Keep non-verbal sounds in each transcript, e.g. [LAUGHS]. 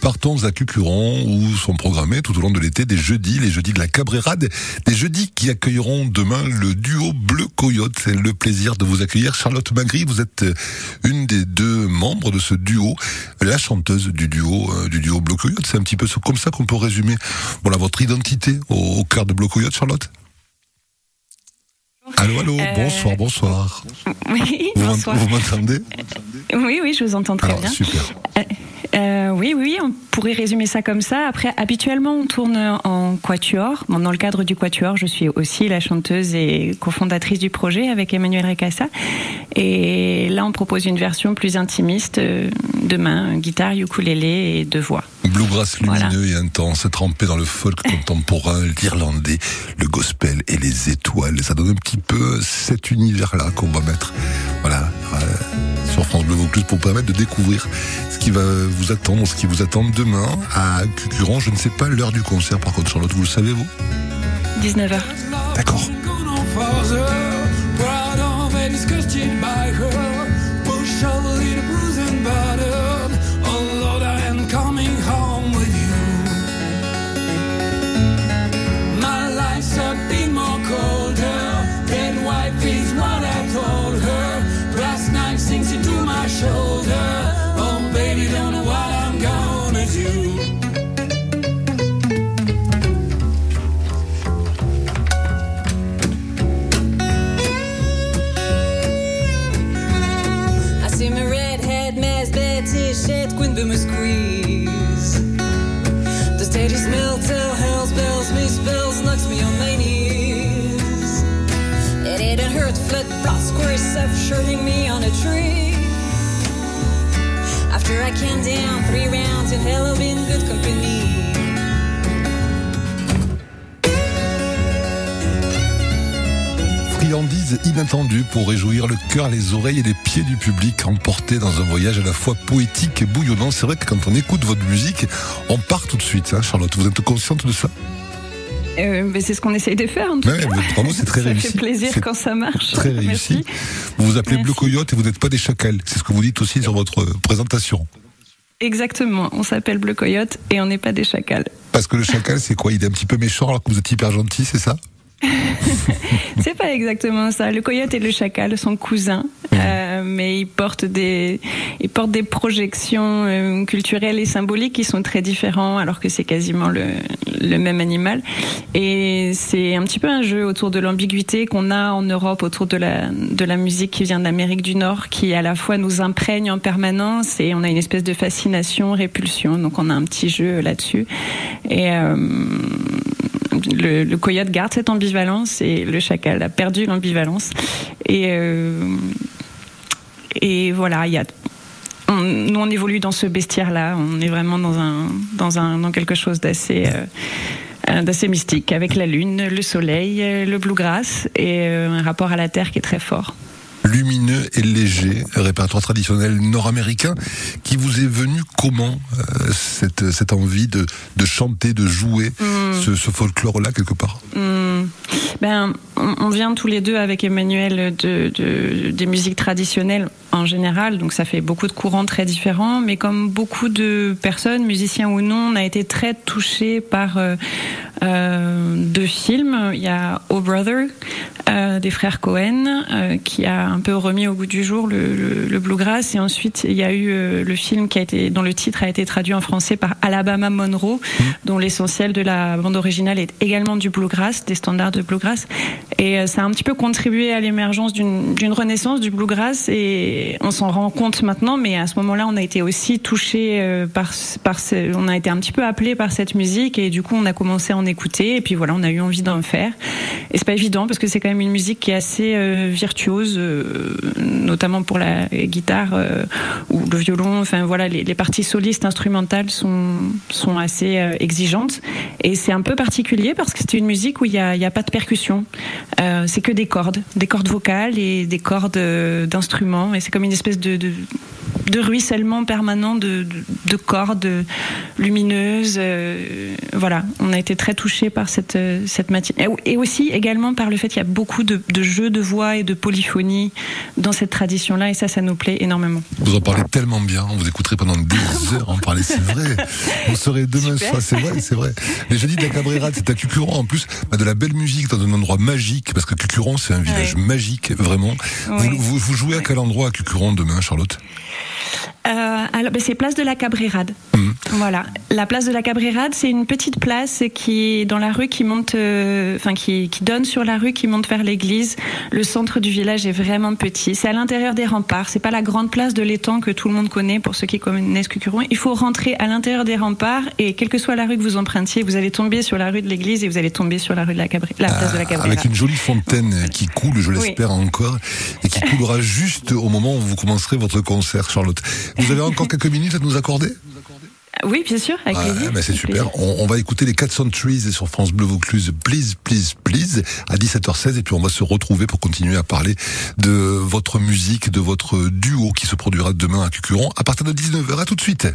partons à Cucuron où sont programmés tout au long de l'été des jeudis, les jeudis de la Cabrera, des, jeudis qui accueilleront demain le duo Bleu Coyote. C'est le plaisir de vous accueillir. Charlotte Magri, vous êtes une des deux membres de ce duo, la chanteuse du duo euh, du duo Bleu Coyote. C'est un petit peu comme ça qu'on peut résumer voilà, votre identité au, cœur de Bleu Coyote, Charlotte? Allô, allô, euh, bonsoir, bonsoir. Oui, bonsoir. Vous m'entendez? Oui, oui, je vous entends très bien. Super. Euh, oui, oui, on pourrait résumer ça comme ça. Après, habituellement, on tourne en quatuor. dans le cadre du quatuor, je suis aussi la chanteuse et cofondatrice du projet avec Emmanuel Recassa. Et là, on propose une version plus intimiste, euh, de main, guitare, ukulélé et deux voix. Bluegrass lumineux et intense, trempé dans le folk contemporain, l'irlandais, le gospel et les étoiles. Ça donne un petit peu cet univers-là qu'on va mettre, voilà, euh, sur France Bleu Vaucluse pour permettre de découvrir ce qui va vous attendre, ce qui vous attend demain à Cucuran. Je ne sais pas l'heure du concert, par contre, Charlotte, vous le savez, vous 19h. D'accord. Friandise inattendue pour réjouir le cœur, les oreilles et les pieds du public, emporté dans un voyage à la fois poétique et bouillonnant. C'est vrai que quand on écoute votre musique, on part tout de suite, hein, Charlotte. Vous êtes consciente de ça? Euh, c'est ce qu'on essaye de faire. En tout ouais, cas. c'est très réussi. Ça fait plaisir quand ça marche. Très réussi. Vous vous appelez Bleu Coyote et vous n'êtes pas des chacals. C'est ce que vous dites aussi sur votre présentation. Exactement. On s'appelle Bleu Coyote et on n'est pas des chacals. Parce que le chacal, c'est quoi? Il est un petit peu méchant alors que vous êtes hyper gentil, c'est ça? [LAUGHS] C'est pas exactement ça. Le coyote et le chacal sont cousins, mais ils portent des, ils portent des projections euh, culturelles et symboliques qui sont très différents, alors que c'est quasiment le, même animal. Et c'est un petit peu un jeu autour de l'ambiguïté qu'on a en Europe autour de la, de la musique qui vient d'Amérique du Nord, qui à la fois nous imprègne en permanence et on a une espèce de fascination, répulsion. Donc on a un petit jeu là-dessus. Et euh, le, coyote garde cette ambivalence et le chacal a perdu l'ambivalence. Et, euh, et voilà, il y a nous on évolue dans ce bestiaire-là. On est vraiment dans un dans un dans quelque chose d'assez euh, d'assez mystique, avec la lune, le soleil, le bluegrass et euh, un rapport à la terre qui est très fort lumineux et léger, répertoire traditionnel nord-américain, qui vous est venu comment euh, cette, cette envie de, de chanter, de jouer hmm. ce, ce folklore-là quelque part? Hmm. Ben, on, vient tous les deux avec Emmanuel de, de, des musiques traditionnelles en général, donc ça fait beaucoup de courants très différents, mais comme beaucoup de personnes, musiciens ou non, on a été très touchés par euh, euh, deux films. Il y a Oh Brother euh, des frères Cohen euh, qui a un peu remis au goût du jour le, le, le bluegrass, et ensuite il y a eu euh, le film qui a été, dont le titre a été traduit en français par Alabama Monroe, mmh. dont l'essentiel de la bande originale est également du bluegrass, des standards de bluegrass, et ça a un petit peu contribué à l'émergence d'une renaissance du bluegrass. Et on s'en rend compte maintenant, mais à ce moment-là, on a été aussi touché par, par ce, on a été un petit peu appelé par cette musique. Et du coup, on a commencé à en écouter. Et puis voilà, on a eu envie d'en faire. Et c'est pas évident parce que c'est quand une musique qui est assez euh, virtuose, euh, notamment pour la guitare ou le violon. Enfin voilà, les, parties solistes instrumentales sont sont assez exigeantes et c'est un peu particulier parce que c'est une musique où il y a, y a pas de percussion. c'est que des cordes, des cordes vocales et des cordes d'instruments et c'est comme une espèce de ruissellement permanent de, de, de cordes lumineuses. euh, voilà, on a été très touchés par cette, euh, cette matière. Et aussi également par le fait qu'il y a beaucoup de, de jeux de voix et de polyphonie dans cette tradition-là, et ça, ça nous plaît énormément. Vous en parlez tellement bien, on vous écouterait pendant des [LAUGHS] heures en parler, c'est vrai. On serait demain soir, c'est vrai, c'est vrai. Les jeudis de la Cabrera, c'est à Cucuron, en plus, bah, de la belle musique dans un endroit magique, parce que Cucuron, c'est un village Ouais. magique, vraiment. Oui. Vous, vous, vous jouez à quel endroit à Cucuron demain, Charlotte? Alors, ben, c'est place de la Cabrérade. Mhm. Voilà, la place de la Cabrérade, c'est une petite place qui est dans la rue qui monte, euh, enfin qui, qui donne sur la rue qui monte vers l'église. Le centre du village est vraiment petit. C'est à l'intérieur des remparts. C'est pas la grande place de l'étang que tout le monde connaît pour ceux qui connaissent Cucuron. Il faut rentrer à l'intérieur des remparts et quelle que soit la rue que vous empruntiez, vous allez tomber sur la rue de l'église et vous allez tomber sur la rue de la Cabré, la place de la Ah, Cabrérade. Avec une jolie fontaine qui coule, je Oui. l'espère encore, et qui coulera juste au moment où vous commencerez votre concert, Charlotte. Vous avez encore quelques minutes à nous accorder? Oui, bien sûr, avec Ah, c'est super. on va écouter les 400 Trees sur France Bleu Vaucluse. Please, please, please. À 17h16. Et puis on va se retrouver pour continuer à parler de votre musique, de votre duo qui se produira demain à Cucuron à partir de 19h. À tout de suite.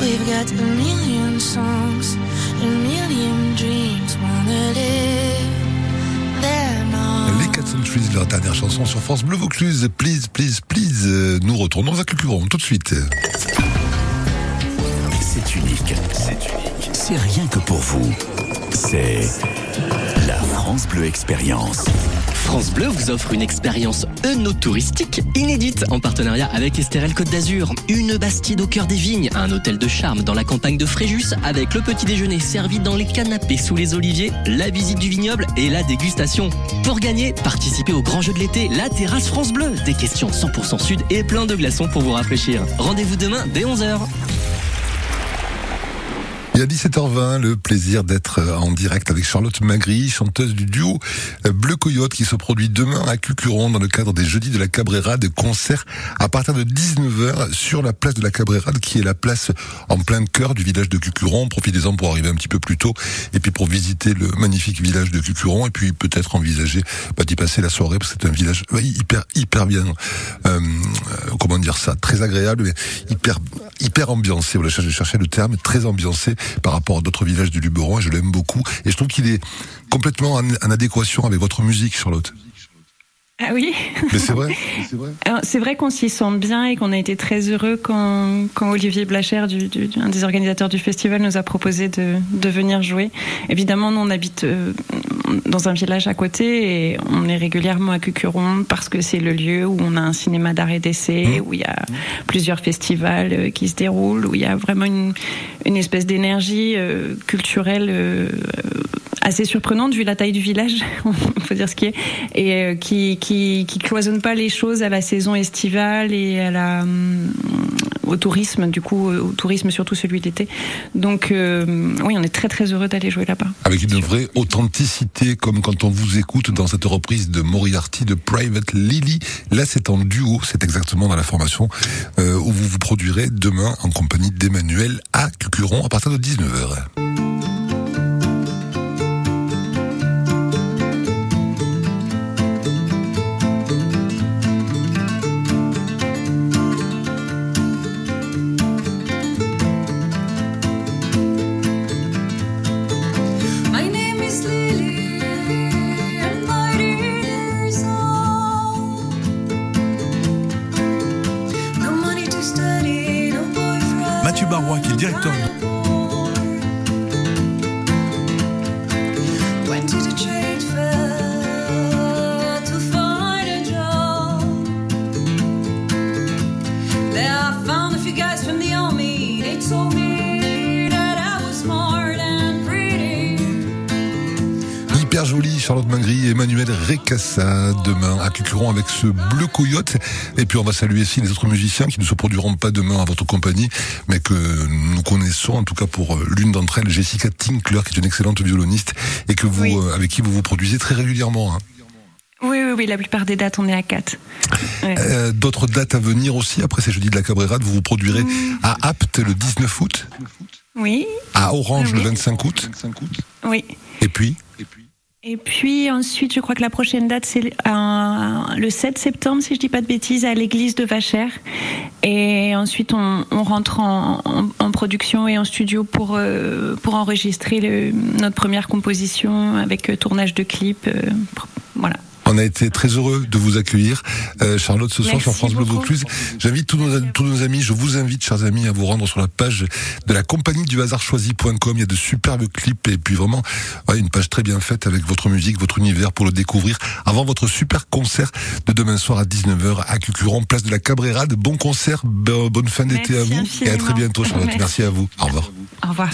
We've got a million songs, a million dreams, wanna live. Les leur dernière chanson sur France Bleu Vaucluse. Please, please, please. Euh, nous retournons à Cucuron tout de suite. C'est unique, c'est unique. C'est rien que pour vous. C'est la France Bleu Expérience. France Bleu vous offre une expérience œnotouristique inédite en partenariat avec Estérel Côte d'Azur. Une bastide au cœur des vignes, un hôtel de charme dans la campagne de Fréjus avec le petit déjeuner servi dans les canapés sous les oliviers, la visite du vignoble et la dégustation. Pour gagner, participez au grand jeu de l'été, la terrasse France Bleu. Des questions 100% sud et plein de glaçons pour vous rafraîchir. Rendez-vous demain dès 11h. A 17h20, le plaisir d'être en direct avec Charlotte Magri, chanteuse du duo Bleu Coyote qui se produit demain à Cucuron dans le cadre des Jeudis de la Cabrera, de concert à partir de 19h sur la place de la Cabrera qui est la place en plein cœur du village de Cucuron. Profitez-en pour arriver un petit peu plus tôt et puis pour visiter le magnifique village de Cucuron et puis peut-être envisager bah, d'y passer la soirée parce que c'est un village hyper hyper bien euh, comment dire ça très agréable mais hyper hyper ambiancé. Voilà, je cherchais le terme très ambiancé par rapport à d'autres villages du Luberon je l'aime beaucoup. Et je trouve qu'il est complètement en, en adéquation avec votre musique, Charlotte. Ah oui Mais c'est vrai, c'est vrai. C'est vrai qu'on s'y sent bien et qu'on a été très heureux quand, quand Olivier Blacher, du, du- un des organisateurs du festival, nous a proposé de, de venir jouer. Évidemment, nous, on habite euh, dans un village à côté et on est régulièrement à Cucuron parce que c'est le lieu où on a un cinéma d'art et d'essai, où il y a plusieurs festivals euh, qui se déroulent, où il y a vraiment une, une espèce d'énergie euh, culturelle euh, assez surprenante vu la taille du village, [LAUGHS] il faut dire ce qui est, et euh, qui, qui, cloisonne pas les choses à la saison estivale et à la, hum, au tourisme, du coup, au tourisme surtout celui d'été. Donc, euh, oui, on est très très heureux d'aller jouer là-bas. Avec une vraie authenticité, comme quand on vous écoute dans cette reprise de Moriarty de Private Lily. Là, c'est en duo, c'est exactement dans la formation euh, où vous vous produirez demain en compagnie d'Emmanuel à Cucuron à partir de 19h. Barrois, Hyper joli, Charlotte Mangry et Emmanuel Recassa demain à Cucuron avec ce bleu coyote. Et puis on va saluer aussi les autres musiciens qui ne se produiront pas demain à votre compagnie, mais que nous connaissons en tout cas pour euh, l'une d'entre elles, Jessica Tinkler, qui est une excellente violoniste et que vous, Oui. euh, avec qui vous vous produisez très régulièrement. hein. Oui, oui, oui, la plupart des dates, on est à 4. Euh, D'autres dates à venir aussi après ces jeudis de la Cabrérade, vous vous produirez à Apt le 19 août, Oui, à Orange le Oui. 25 août, oui. et puis Et puis ensuite, je crois que la prochaine date, c'est le- un- le 7 septembre, si je dis pas de bêtises, à l'église de Vachères. Et ensuite, on, rentre en, production et en studio pour, euh, pour enregistrer notre première composition avec euh, tournage de clip. euh. On a été très heureux de vous accueillir, euh, Charlotte, ce soir Merci sur France Bleu. Vaucluse. J'invite tous nos, tous nos amis, je vous invite, chers amis, à vous rendre sur la page de la compagnie du hasard choisi.com. Il y a de superbes clips et puis vraiment ouais, une page très bien faite avec votre musique, votre univers pour le découvrir avant votre super concert de demain soir à 19h à Cucuron, place de la Cabrérade. Bon concert, bo- bonne fin d'été à vous et à très bientôt, Charlotte. Merci. Merci à vous. Au revoir. Au revoir.